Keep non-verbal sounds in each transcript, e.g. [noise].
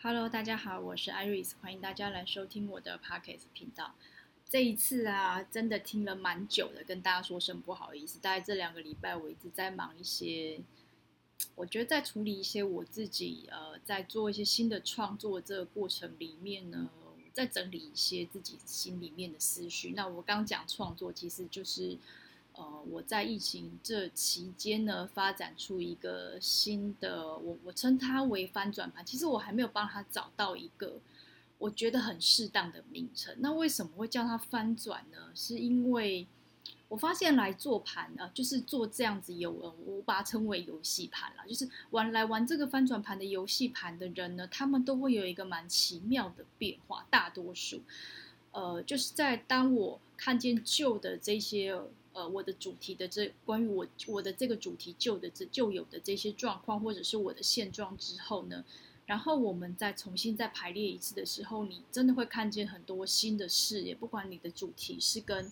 Hello，大家好，我是 Iris，欢迎大家来收听我的 Podcast 频道。这一次啊，真的听了蛮久的，跟大家说声不好意思。大概这两个礼拜，我一直在忙一些，我觉得在处理一些我自己呃，在做一些新的创作这个过程里面呢，在整理一些自己心里面的思绪。那我刚讲创作，其实就是。呃，我在疫情这期间呢，发展出一个新的，我我称它为翻转盘。其实我还没有帮他找到一个我觉得很适当的名称。那为什么会叫它翻转呢？是因为我发现来做盘啊，就是做这样子有，我把它称为游戏盘啦，就是玩来玩这个翻转盘的游戏盘的人呢，他们都会有一个蛮奇妙的变化。大多数，呃，就是在当我看见旧的这些。呃，我的主题的这关于我我的这个主题旧的这旧有的这些状况，或者是我的现状之后呢，然后我们再重新再排列一次的时候，你真的会看见很多新的视野。不管你的主题是跟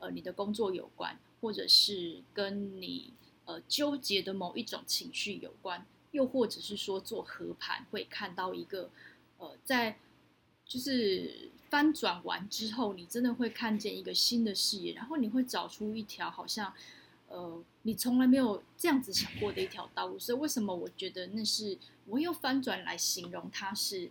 呃你的工作有关，或者是跟你呃纠结的某一种情绪有关，又或者是说做合盘会看到一个呃在就是。翻转完之后，你真的会看见一个新的视野，然后你会找出一条好像，呃，你从来没有这样子想过的一条道路。所以，为什么我觉得那是我用翻转来形容它是，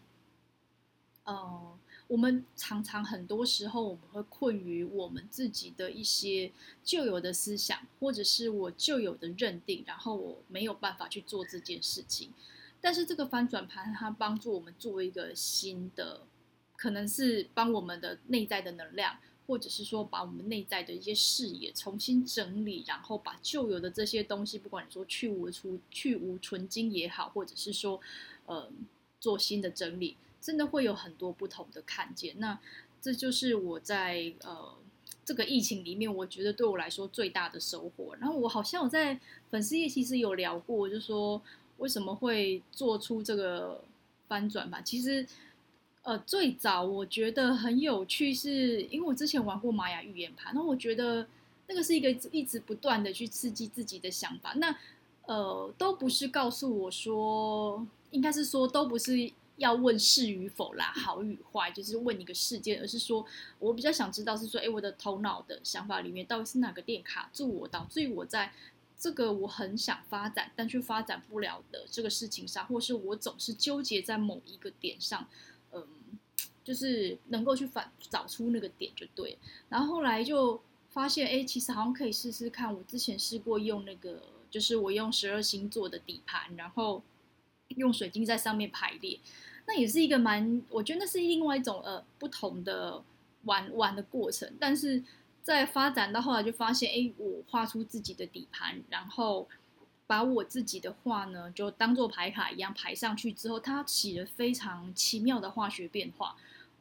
呃，我们常常很多时候我们会困于我们自己的一些旧有的思想，或者是我旧有的认定，然后我没有办法去做这件事情。但是这个翻转盘它帮助我们做一个新的。可能是帮我们的内在的能量，或者是说把我们内在的一些视野重新整理，然后把旧有的这些东西，不管你说去无出去无存菁也好，或者是说，呃，做新的整理，真的会有很多不同的看见。那这就是我在呃这个疫情里面，我觉得对我来说最大的收获。然后我好像我在粉丝页其实有聊过，就说为什么会做出这个翻转吧，其实。呃，最早我觉得很有趣是，因为我之前玩过玛雅预言盘，那我觉得那个是一个一直不断的去刺激自己的想法。那呃，都不是告诉我说，应该是说都不是要问是与否啦，好与坏，就是问一个事件，而是说我比较想知道是说，哎，我的头脑的想法里面到底是哪个点卡住我，导致于我在这个我很想发展但却发展不了的这个事情上，或是我总是纠结在某一个点上。就是能够去反找出那个点就对，然后后来就发现，哎，其实好像可以试试看。我之前试过用那个，就是我用十二星座的底盘，然后用水晶在上面排列，那也是一个蛮，我觉得那是另外一种呃不同的玩玩的过程。但是在发展到后来就发现，哎，我画出自己的底盘，然后。把我自己的画呢，就当做牌卡一样排上去之后，它起了非常奇妙的化学变化。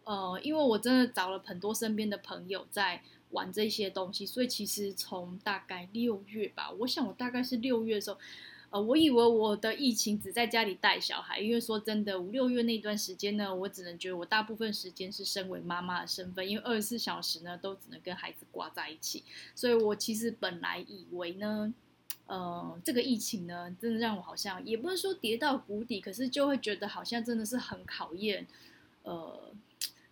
呃，因为我真的找了很多身边的朋友在玩这些东西，所以其实从大概六月吧，我想我大概是六月的时候，呃，我以为我的疫情只在家里带小孩，因为说真的，五六月那段时间呢，我只能觉得我大部分时间是身为妈妈的身份，因为二十四小时呢都只能跟孩子挂在一起，所以我其实本来以为呢。呃，这个疫情呢，真的让我好像也不是说跌到谷底，可是就会觉得好像真的是很考验呃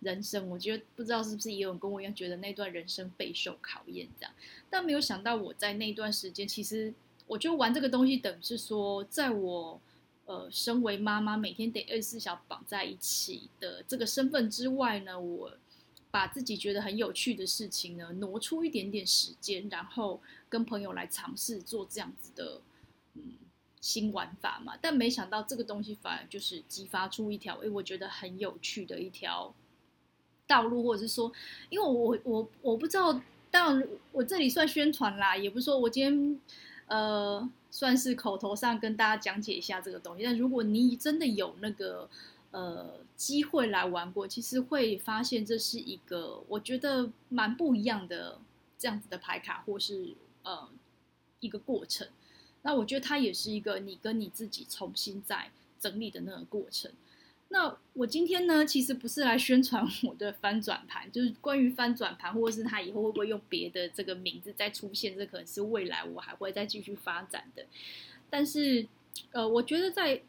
人生。我觉得不知道是不是也有跟我一样觉得那段人生备受考验这样，但没有想到我在那段时间，其实我觉得玩这个东西，等于是说，在我呃身为妈妈，每天得二十四小时绑在一起的这个身份之外呢，我。把自己觉得很有趣的事情呢，挪出一点点时间，然后跟朋友来尝试做这样子的嗯新玩法嘛。但没想到这个东西反而就是激发出一条，诶，我觉得很有趣的一条道路，或者是说，因为我我我不知道，当然我这里算宣传啦，也不是说我今天呃算是口头上跟大家讲解一下这个东西。但如果你真的有那个。呃，机会来玩过，其实会发现这是一个我觉得蛮不一样的这样子的牌卡，或是呃一个过程。那我觉得它也是一个你跟你自己重新再整理的那个过程。那我今天呢，其实不是来宣传 [laughs] 我的翻转盘，就是关于翻转盘，或者是它以后会不会用别的这个名字再出现，这可能是未来我还会再继续发展的。但是呃，我觉得在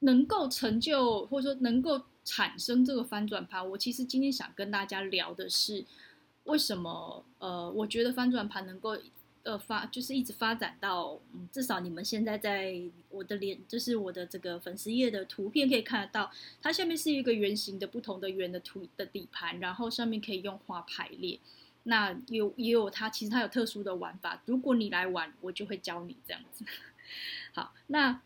能够成就或者说能够产生这个翻转盘，我其实今天想跟大家聊的是，为什么呃，我觉得翻转盘能够。呃，发就是一直发展到，嗯，至少你们现在在我的脸，就是我的这个粉丝页的图片可以看得到，它下面是一个圆形的不同的圆的图的底盘，然后上面可以用花排列。那有也有它，其实它有特殊的玩法，如果你来玩，我就会教你这样子。[laughs] 好，那。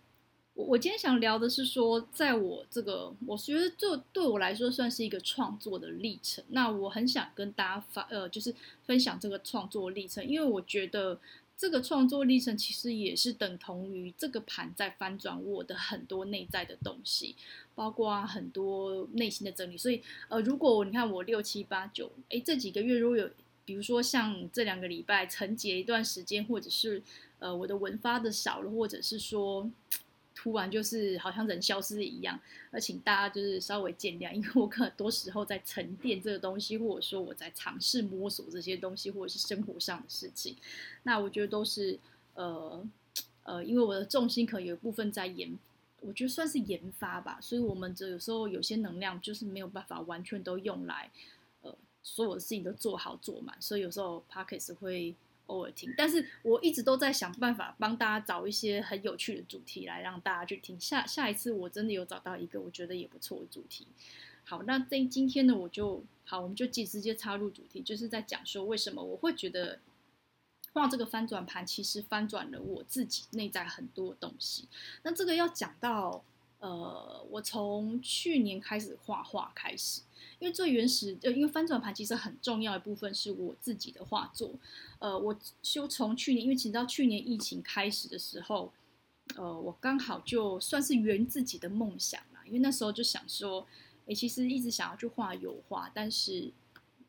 我今天想聊的是说，在我这个，我觉得这对我来说算是一个创作的历程。那我很想跟大家发，呃，就是分享这个创作历程，因为我觉得这个创作历程其实也是等同于这个盘在翻转我的很多内在的东西，包括很多内心的整理。所以，呃，如果你看我六七八九，诶，这几个月如果有，比如说像这两个礼拜沉寂一段时间，或者是呃我的文发的少了，或者是说。突然就是好像人消失一样，而请大家就是稍微见谅，因为我很多时候在沉淀这个东西，或者说我在尝试摸索这些东西，或者是生活上的事情。那我觉得都是呃呃，因为我的重心可能有一部分在研，我觉得算是研发吧，所以我们这有时候有些能量就是没有办法完全都用来呃所有的事情都做好做满，所以有时候 p o c k e t 会。偶尔听，但是我一直都在想办法帮大家找一些很有趣的主题来让大家去听。下下一次我真的有找到一个我觉得也不错的主题。好，那这今天呢，我就好，我们就直直接插入主题，就是在讲说为什么我会觉得画这个翻转盘，其实翻转了我自己内在很多东西。那这个要讲到呃，我从去年开始画画开始。因为最原始，呃，因为翻转盘其实很重要一部分是我自己的画作，呃，我就从去年，因为其实到去年疫情开始的时候，呃，我刚好就算是圆自己的梦想啦，因为那时候就想说，诶，其实一直想要去画油画，但是，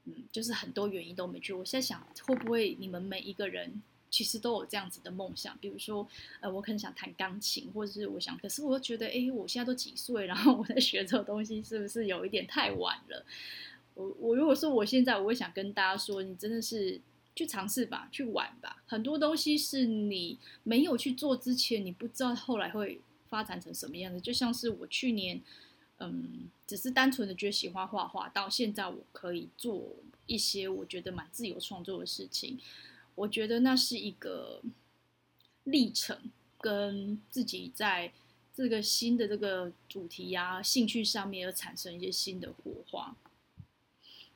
嗯，就是很多原因都没去。我现在想，会不会你们每一个人？其实都有这样子的梦想，比如说，呃，我可能想弹钢琴，或者是我想，可是我又觉得，哎，我现在都几岁，然后我在学这个东西，是不是有一点太晚了？我我如果说我现在，我会想跟大家说，你真的是去尝试吧，去玩吧。很多东西是你没有去做之前，你不知道后来会发展成什么样子。就像是我去年，嗯，只是单纯的觉得喜欢画画，到现在我可以做一些我觉得蛮自由创作的事情。我觉得那是一个历程，跟自己在这个新的这个主题呀、啊、兴趣上面而产生一些新的火花。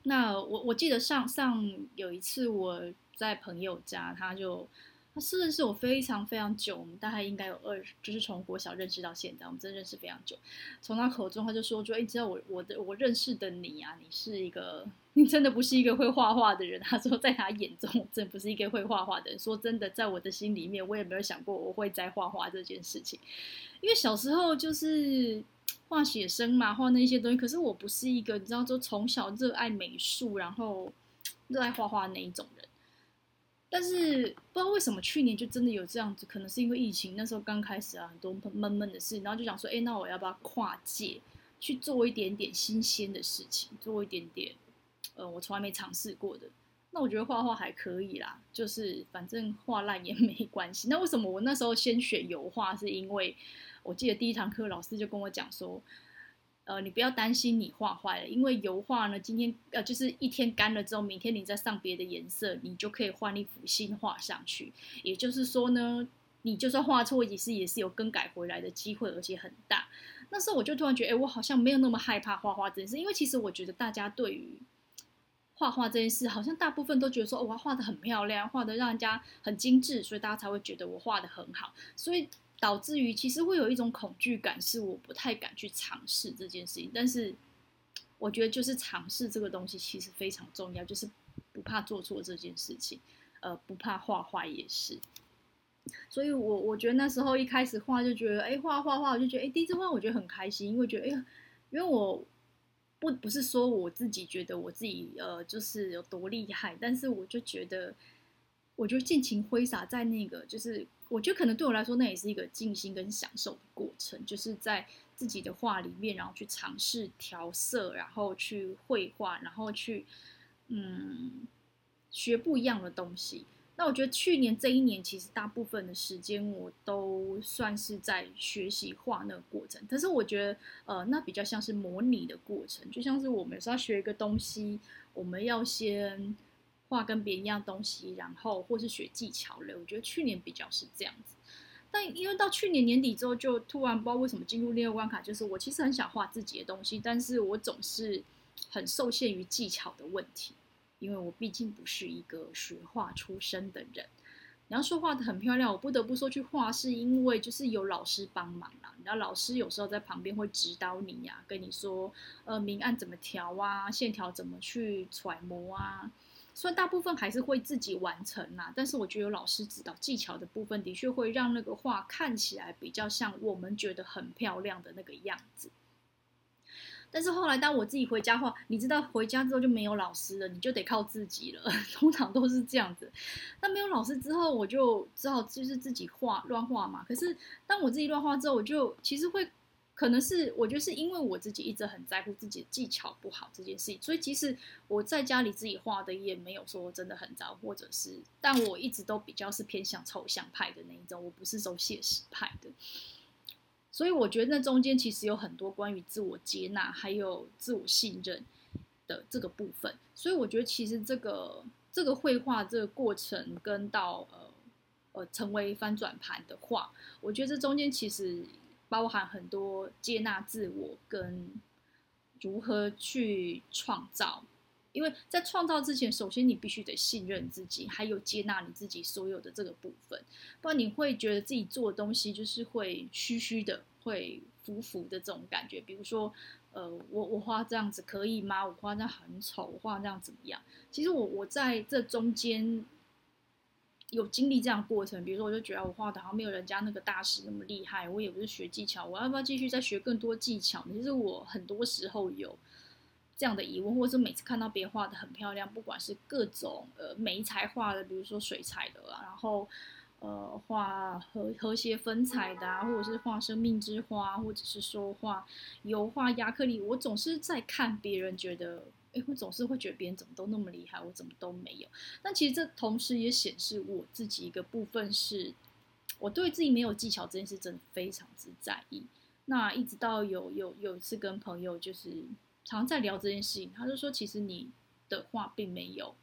那我我记得上上有一次我在朋友家，他就。他是认识我非常非常久，我们大概应该有二，就是从国小认识到现在，我们真的认识非常久。从他口中他就说说，哎，知道我我的我认识的你啊，你是一个，你真的不是一个会画画的人。他 [laughs] 说在他眼中，我真不是一个会画画的人。说真的，在我的心里面，我也没有想过我会在画画这件事情，因为小时候就是画写生嘛，画那些东西。可是我不是一个，你知道，就从小热爱美术，然后热爱画画那一种。但是不知道为什么去年就真的有这样子，可能是因为疫情那时候刚开始啊，很多闷闷的事，然后就想说，哎，那我要不要跨界去做一点点新鲜的事情，做一点点，呃，我从来没尝试过的。那我觉得画画还可以啦，就是反正画烂也没关系。那为什么我那时候先选油画？是因为我记得第一堂课老师就跟我讲说。呃，你不要担心你画坏了，因为油画呢，今天呃就是一天干了之后，明天你再上别的颜色，你就可以换一幅新画上去。也就是说呢，你就算画错，也是也是有更改回来的机会，而且很大。那时候我就突然觉得，哎，我好像没有那么害怕画画这件事，因为其实我觉得大家对于画画这件事，好像大部分都觉得说，哦，我画得很漂亮，画得让人家很精致，所以大家才会觉得我画得很好，所以。导致于其实会有一种恐惧感，是我不太敢去尝试这件事情。但是我觉得就是尝试这个东西其实非常重要，就是不怕做错这件事情，呃，不怕画坏也是。所以我我觉得那时候一开始画就觉得，哎，画画画，我就觉得，哎，第一次画我觉得很开心，因为觉得，哎呀，因为我不不是说我自己觉得我自己呃就是有多厉害，但是我就觉得。我就尽情挥洒在那个，就是我觉得可能对我来说，那也是一个静心跟享受的过程，就是在自己的画里面，然后去尝试调色，然后去绘画，然后去嗯学不一样的东西。那我觉得去年这一年，其实大部分的时间我都算是在学习画那个过程。可是我觉得，呃，那比较像是模拟的过程，就像是我们有时候要学一个东西，我们要先画跟别人一样东西，然后或是学技巧类。我觉得去年比较是这样子。但因为到去年年底之后，就突然不知道为什么进入另一个关卡，就是我其实很想画自己的东西，但是我总是很受限于技巧的问题。因为我毕竟不是一个学画出身的人，你要说画得很漂亮，我不得不说去画，是因为就是有老师帮忙啦。然后老师有时候在旁边会指导你呀、跟你说，呃，明暗怎么调啊，线条怎么去揣摩啊。虽然大部分还是会自己完成啦，但是我觉得有老师指导技巧的部分，的确会让那个画看起来比较像我们觉得很漂亮的那个样子。但是后来，当我自己回家画，你知道，回家之后就没有老师了，你就得靠自己了。[laughs] 通常都是这样子。那没有老师之后，我就只好就是自己画乱画嘛。可是当我自己乱画之后，我就其实会，可能是我觉得是因为我自己一直很在乎自己的技巧不好这件事情，所以其实我在家里自己画的也没有说真的很糟，或者是，但我一直都比较是偏向抽象派的那一种，我不是走写实派的。所以我觉得那中间其实有很多关于自我接纳，还有自我信任的这个部分。所以我觉得其实这个这个绘画这个过程，跟到呃呃成为翻转盘的话，我觉得这中间其实包含很多接纳自我跟如何去创造。因为在创造之前，首先你必须得信任自己，还有接纳你自己所有的这个部分，不然你会觉得自己做的东西就是会虚虚的，会浮浮的这种感觉。比如说，呃，我我画这样子可以吗？我画这样很丑，我画这样怎么样？其实我我在这中间有经历这样过程。比如说，我就觉得我画的好像没有人家那个大师那么厉害，我也不是学技巧，我要不要继续再学更多技巧？其实我很多时候有。这样的疑问，或者是每次看到别人画的很漂亮，不管是各种呃媒材画的，比如说水彩的啊，然后呃画和和谐粉彩的啊，或者是画生命之花，或者是说画油画、亚克力，我总是在看别人，觉得哎，我总是会觉得别人怎么都那么厉害，我怎么都没有。但其实这同时也显示我自己一个部分是，我对自己没有技巧这件事真的非常之在意。那一直到有有有一次跟朋友就是。常在聊这件事情，他就说，其实你的画并没有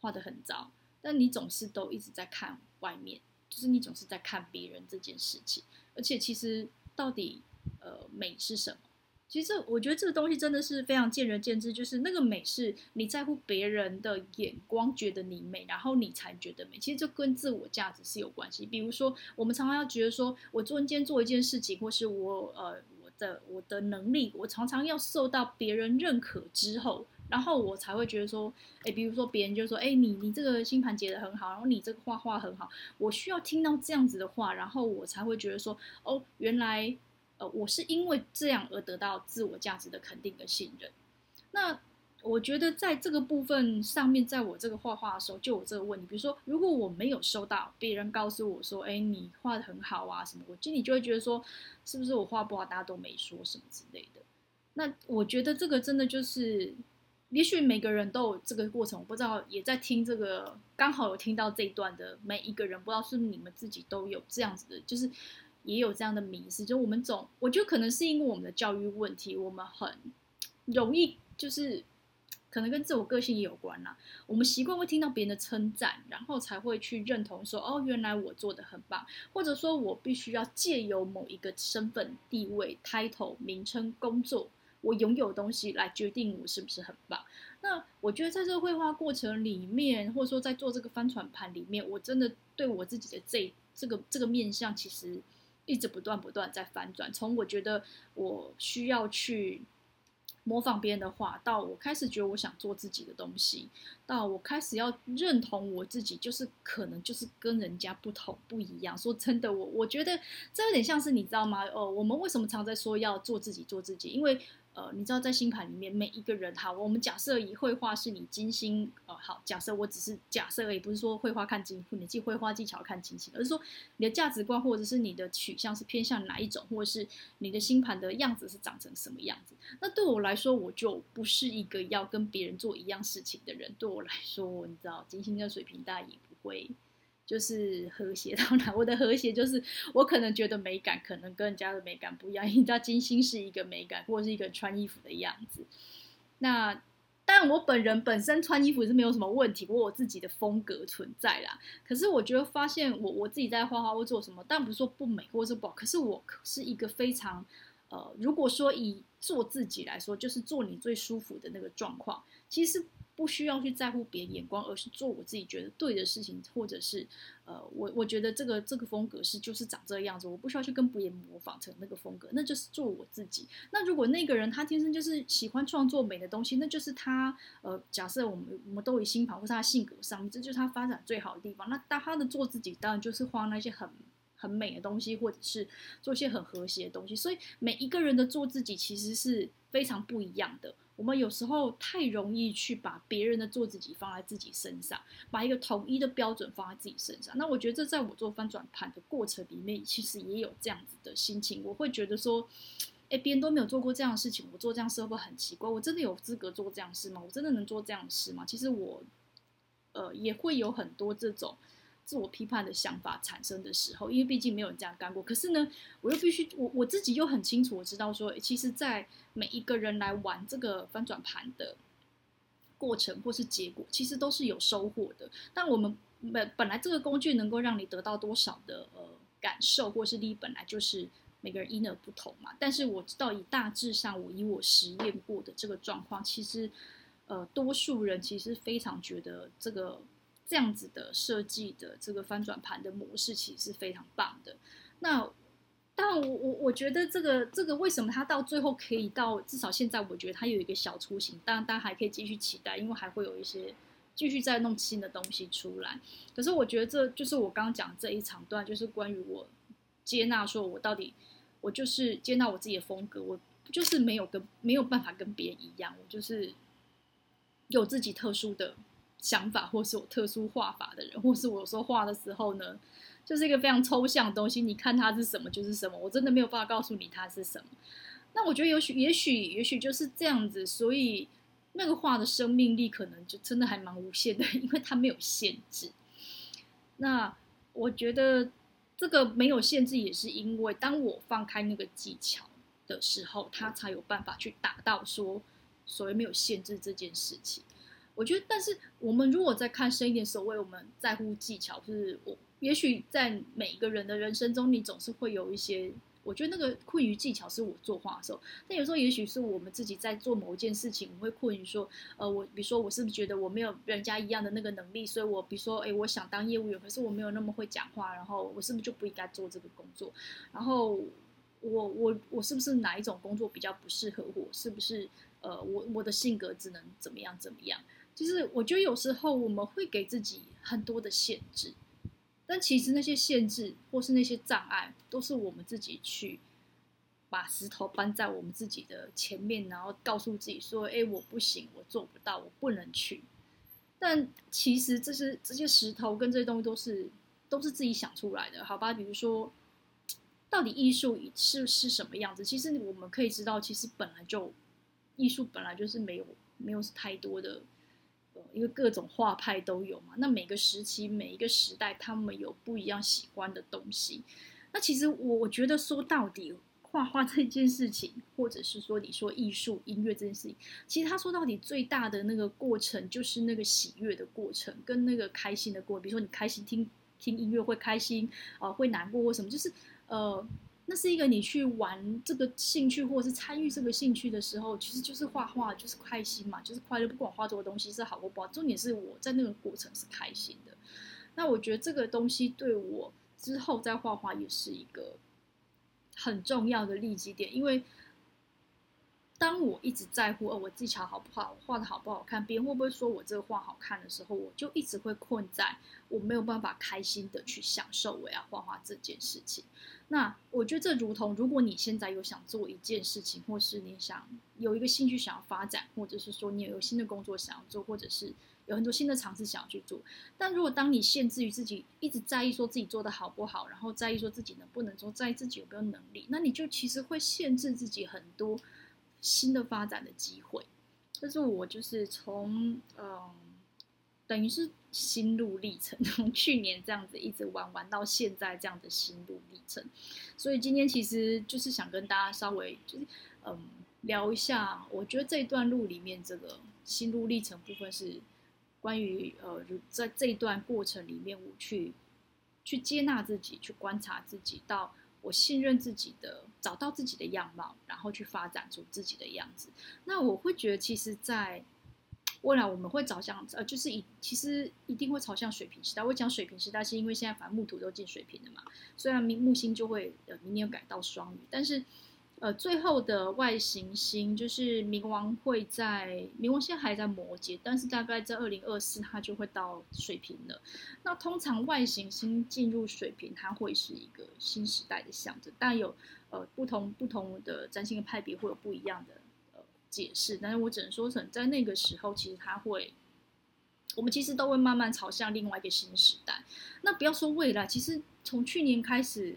画的很糟，但你总是都一直在看外面，就是你总是在看别人这件事情。而且，其实到底呃美是什么？其实我觉得这个东西真的是非常见仁见智。就是那个美是你在乎别人的眼光，觉得你美，然后你才觉得美。其实这跟自我价值是有关系。比如说，我们常常要觉得说，我做一件做一件事情，或是我呃我。的我的能力，我常常要受到别人认可之后，然后我才会觉得说，哎，比如说别人就说，哎，你你这个星盘解得很好，然后你这个画画很好，我需要听到这样子的话，然后我才会觉得说，哦，原来，呃，我是因为这样而得到自我价值的肯定跟信任。那。我觉得在这个部分上面，在我这个画画的时候，就有这个问题。比如说，如果我没有收到别人告诉我说：“哎，你画得很好啊，什么？”我心里就会觉得说：“是不是我画不好，大家都没说什么之类的？”那我觉得这个真的就是，也许每个人都有这个过程。我不知道，也在听这个，刚好有听到这一段的每一个人，不知道是不是你们自己都有这样子的，就是也有这样的迷思。就我们总，我觉得可能是因为我们的教育问题，我们很容易就是。可能跟自我个性也有关啦。我们习惯会听到别人的称赞，然后才会去认同说：“哦，原来我做得很棒。”或者说我必须要借由某一个身份、地位、title、名称、工作，我拥有东西来决定我是不是很棒。那我觉得在这个绘画过程里面，或者说在做这个翻转盘里面，我真的对我自己的这这个这个面向，其实一直不断不断在翻转。从我觉得我需要去。模仿别人的话，到我开始觉得我想做自己的东西，到我开始要认同我自己，就是可能就是跟人家不同不一样。说真的，我我觉得这有点像是你知道吗？哦，我们为什么常在说要做自己做自己？因为。呃，你知道在星盘里面每一个人，好，我们假设以绘画是你金星，呃，好，假设我只是假设而已，不是说绘画看金，你记绘画技巧看金星，而是说你的价值观或者是你的取向是偏向哪一种，或者是你的星盘的样子是长成什么样子。那对我来说，我就不是一个要跟别人做一样事情的人。对我来说，你知道金星跟水瓶大家也不会就是和谐到哪。[laughs] 我的和谐就是我可能觉得美感可能跟人家的美感不一样，因为你知道金星是一个美感，或者是一个穿衣服的样子。那但我本人本身穿衣服是没有什么问题，我有我自己的风格存在啦。可是我觉得发现我我自己在画画或做什么，但不是说不美或者是不好，可是我是一个非常呃，如果说以做自己来说，就是做你最舒服的那个状况，其实。不需要去在乎别人眼光，而是做我自己觉得对的事情，或者是，呃，我我觉得这个这个风格是就是长这个样子，我不需要去跟别人模仿成那个风格，那就是做我自己。那如果那个人他天生就是喜欢创作美的东西，那就是他，呃，假设我们我们都以星盘或是他性格上，这就是他发展最好的地方。那当他的做自己，当然就是画那些很很美的东西，或者是做一些很和谐的东西。所以每一个人的做自己其实是非常不一样的。我们有时候太容易去把别人的做自己放在自己身上，把一个统一的标准放在自己身上。那我觉得这在我做翻转盘的过程里面，其实也有这样子的心情。我会觉得说，哎，别人都没有做过这样的事情，我做这样事会不会很奇怪？我真的有资格做这样事吗？我真的能做这样的事吗？其实我，呃，也会有很多这种。自我批判的想法产生的时候，因为毕竟没有人这样干过。可是呢，我又必须，我我自己又很清楚，我知道说，其实，在每一个人来玩这个翻转盘的过程或是结果，其实都是有收获的。但我们本本来这个工具能够让你得到多少的呃感受或是利益，本来就是每个人因而不同嘛。但是我知道，以大致上，我以我实验过的这个状况，其实呃，多数人其实非常觉得这个。这样子的设计的这个翻转盘的模式其实是非常棒的。那但，我我我觉得这个这个为什么它到最后可以到至少现在，我觉得它有一个小雏形。当然，大家还可以继续期待，因为还会有一些继续再弄新的东西出来。可是我觉得这就是我刚刚讲这一长段，就是关于我接纳，说我到底我就是接纳我自己的风格，我就是没有跟没有办法跟别人一样，我就是有自己特殊的。想法，或是我特殊画法的人，或是我说画的时候呢，就是一个非常抽象的东西。你看它是什么，就是什么。我真的没有办法告诉你它是什么。那我觉得也许，也许，也许就是这样子。所以那个画的生命力可能就真的还蛮无限的，因为它没有限制。那我觉得这个没有限制，也是因为当我放开那个技巧的时候，它才有办法去达到说所谓没有限制这件事情。我觉得，但是我们如果再看深一点，所谓我们在乎技巧，就是我也许在每一个人的人生中，你总是会有一些，我觉得那个困于技巧是我作画的时候，但有时候也许是我们自己在做某一件事情，我会困于说，呃，我比如说我是不是觉得我没有人家一样的那个能力，所以我比如说，哎，我想当业务员，可是我没有那么会讲话，然后我是不是就不应该做这个工作？然后我我我是不是哪一种工作比较不适合我？是不是呃，我我的性格只能怎么样怎么样？就是我觉得有时候我们会给自己很多的限制，但其实那些限制或是那些障碍，都是我们自己去把石头搬在我们自己的前面，然后告诉自己说：“哎，我不行，我做不到，我不能去。”但其实这些这些石头跟这些东西都是都是自己想出来的，好吧？比如说，到底艺术是是什么样子？其实我们可以知道，其实本来就艺术本来就是没有没有太多的。因为各种画派都有嘛，那每个时期、每一个时代，他们有不一样喜欢的东西。那其实我我觉得说到底，画画这件事情，或者是说你说艺术、音乐这件事情，其实他说到底最大的那个过程，就是那个喜悦的过程，跟那个开心的过程。比如说你开心听听音乐会开心，啊、会难过或什么，就是呃。那是一个你去玩这个兴趣，或者是参与这个兴趣的时候，其实就是画画，就是开心嘛，就是快乐。不管画这个东西是好或不好，重点是我在那个过程是开心的。那我觉得这个东西对我之后再画画也是一个很重要的利基点，因为当我一直在乎，哦，我技巧好不好，画的好不好看，别人会不会说我这个画好看的时候，我就一直会困在我没有办法开心的去享受我要画画这件事情。那我觉得这如同，如果你现在有想做一件事情，或是你想有一个兴趣想要发展，或者是说你有新的工作想要做，或者是有很多新的尝试想要去做。但如果当你限制于自己，一直在意说自己做得好不好，然后在意说自己能不能做，在意自己有没有能力，那你就其实会限制自己很多新的发展的机会。这是我就是从嗯等于是心路历程，[laughs] 从去年这样子一直玩玩到现在这样的心路历程。所以今天其实就是想跟大家稍微就是嗯聊一下，我觉得这一段路里面这个心路历程部分是关于呃在这一段过程里面我去去接纳自己，去观察自己，到我信任自己的，找到自己的样貌，然后去发展出自己的样子。那我会觉得其实，在未来我们会朝向，呃，就是以其实一定会朝向水瓶时代。我讲水瓶时代，是因为现在反正木土都进水瓶了嘛，虽然明木星就会呃明年改到双鱼，但是呃最后的外行星就是冥王会在冥王现在还在摩羯，但是大概在二零二四它就会到水瓶了。那通常外行星进入水瓶，它会是一个新时代的象征，但有呃不同不同的占星的派别会有不一样的。解释，但是我只能说成在那个时候，其实它会，我们其实都会慢慢朝向另外一个新时代。那不要说未来，其实从去年开始，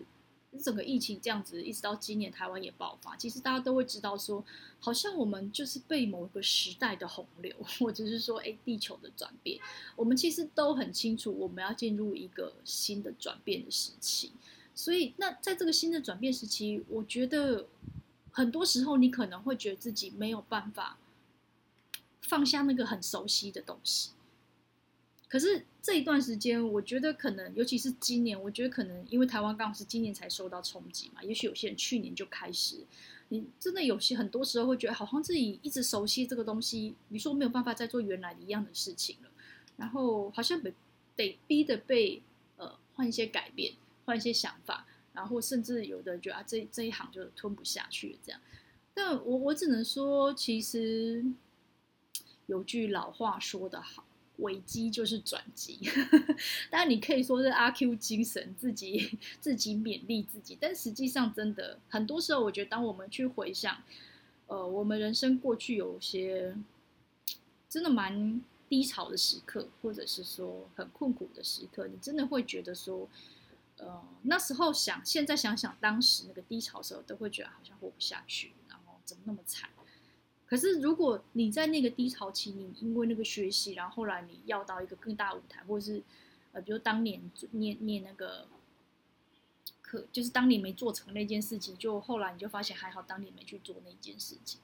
整个疫情这样子，一直到今年台湾也爆发，其实大家都会知道说，好像我们就是被某个时代的洪流，[laughs] 或者是说，哎，地球的转变，我们其实都很清楚，我们要进入一个新的转变的时期。所以，那在这个新的转变时期，我觉得。很多时候，你可能会觉得自己没有办法放下那个很熟悉的东西。可是这一段时间，我觉得可能，尤其是今年，我觉得可能因为台湾刚好是今年才受到冲击嘛。也许有些人去年就开始，你真的有些很多时候会觉得，好像自己一直熟悉这个东西，你说没有办法再做原来一样的事情了，然后好像被得逼的被呃换一些改变，换一些想法。然后甚至有的人觉得啊，这这一行就吞不下去这样。但我我只能说，其实有句老话说得好，危机就是转机。[laughs] 当然你可以说是阿 Q 精神，自己自己勉励自己。但实际上，真的很多时候，我觉得当我们去回想，呃，我们人生过去有些真的蛮低潮的时刻，或者是说很困苦的时刻，你真的会觉得说。呃，那时候想，现在想想当时那个低潮的时候，都会觉得好像活不下去，然后怎么那么惨。可是如果你在那个低潮期，你因为那个学习，然后后来你要到一个更大舞台，或者是呃，比如当年念念那个课，就是当年没做成那件事情，就后来你就发现还好当年没去做那件事情。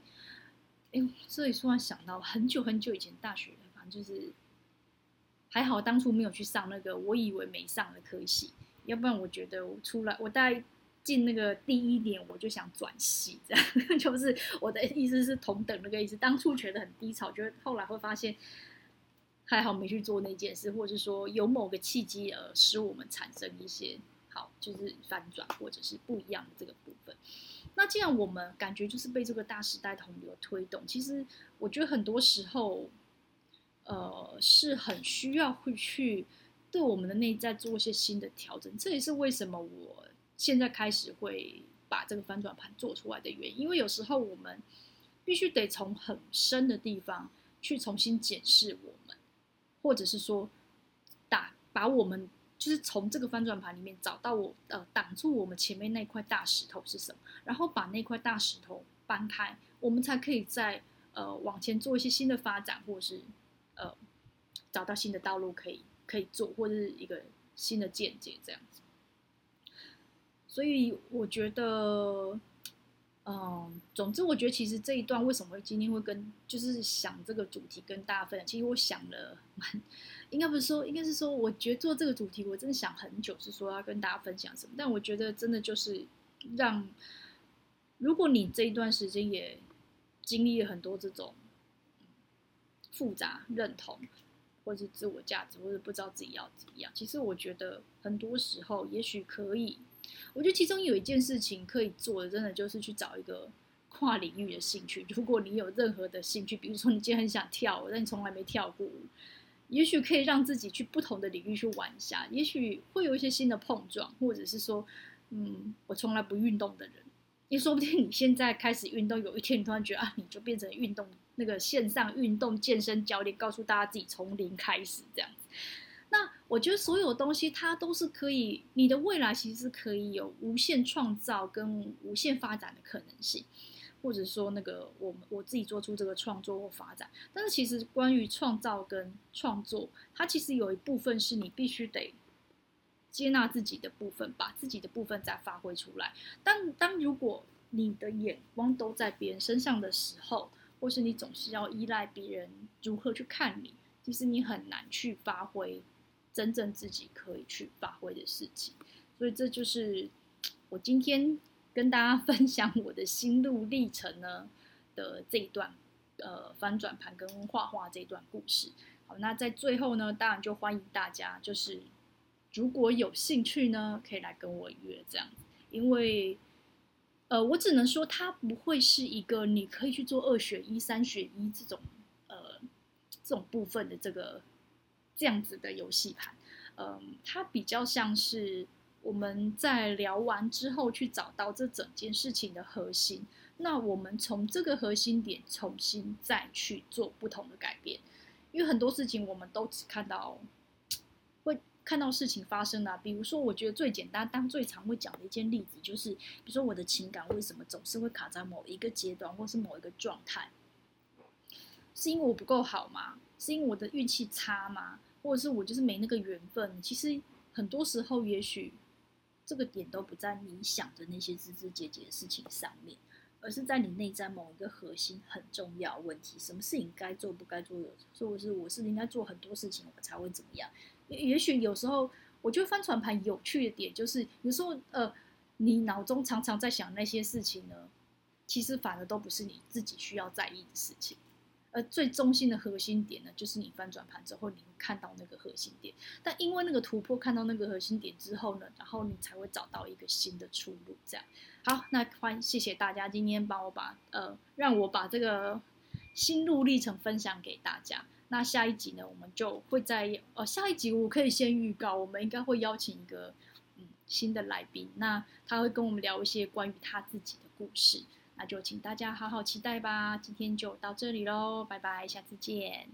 哎，所以突然想到很久很久以前大学，反正就是还好当初没有去上那个我以为没上的科系。要不然我觉得我出来，我大概进那个第一年我就想转系，这样 [laughs] 就是我的意思是同等那个意思。当初觉得很低潮，觉得后来会发现还好没去做那件事，或者是说有某个契机而使我们产生一些好，就是反转或者是不一样的这个部分。那既然我们感觉就是被这个大时代同流推动，其实我觉得很多时候，呃，是很需要会去。对我们的内在做一些新的调整，这也是为什么我现在开始会把这个翻转盘做出来的原因。因为有时候我们必须得从很深的地方去重新检视我们，或者是说打把我们就是从这个翻转盘里面找到我呃挡住我们前面那块大石头是什么，然后把那块大石头搬开，我们才可以在呃往前做一些新的发展，或者是呃找到新的道路可以。可以做，或者是一个新的见解这样子。所以我觉得，嗯，总之我觉得其实这一段为什么会今天会跟就是想这个主题跟大家分享，其实我想了蛮，应该不是说，应该是说，我觉得做这个主题我真的想很久，是说要跟大家分享什么。但我觉得真的就是让，如果你这一段时间也经历了很多这种复杂认同。或是自我价值，或者不知道自己要怎么样。其实我觉得很多时候，也许可以。我觉得其中有一件事情可以做的，真的就是去找一个跨领域的兴趣。如果你有任何的兴趣，比如说你今天很想跳舞，但你从来没跳过舞，也许可以让自己去不同的领域去玩一下。也许会有一些新的碰撞，或者是说，嗯，我从来不运动的人，也说不定你现在开始运动，有一天你突然觉得啊，你就变成运动。那个线上运动健身教练告诉大家自己从零开始这样，那我觉得所有东西它都是可以，你的未来其实是可以有无限创造跟无限发展的可能性。或者说那个我我自己做出这个创作或发展。但是其实关于创造跟创作，它其实有一部分是你必须得接纳自己的部分，把自己的部分再发挥出来。但当如果你的眼光都在别人身上的时候，或是你总是要依赖别人如何去看你，其实你很难去发挥真正自己可以去发挥的事情。所以这就是我今天跟大家分享我的心路历程呢的这一段，呃，翻转盘跟画画这一段故事。好，那在最后呢，当然就欢迎大家，就是如果有兴趣呢，可以来跟我约这样，因为。呃，我只能说，它不会是一个你可以去做二选一、三选一这种呃这种部分的这个这样子的游戏盘。嗯、它比较像是我们在聊完之后去找到这整件事情的核心，那我们从这个核心点重新再去做不同的改变，因为很多事情我们都只看到。看到事情发生了啊，比如说，我觉得最简单、当最常会讲的一件例子，就是比如说我的情感为什么总是会卡在某一个阶段，或是某一个状态，是因为我不够好吗？是因为我的运气差吗？或者是我就是没那个缘分？其实很多时候，也许这个点都不在你想的那些枝枝节节的事情上面，而是在你内在某一个核心很重要问题：什么事情该做不该做的？或者是我是应该做很多事情，我才会怎么样？也许有时候，我觉得翻转盘有趣的点就是，有时候呃，你脑中常常在想那些事情呢，其实反而都不是你自己需要在意的事情。而最中心的核心点呢，就是你翻转盘之后，你会看到那个核心点。但因为那个突破，看到那个核心点之后呢，然后你才会找到一个新的出路。这样，好，那欢谢谢大家今天帮我把呃，让我把这个心路历程分享给大家。那下一集呢，我们就会在呃下一集我可以先预告，我们应该会邀请一个嗯新的来宾，那他会跟我们聊一些关于他自己的故事，那就请大家好好期待吧。今天就到这里喽，拜拜，下次见。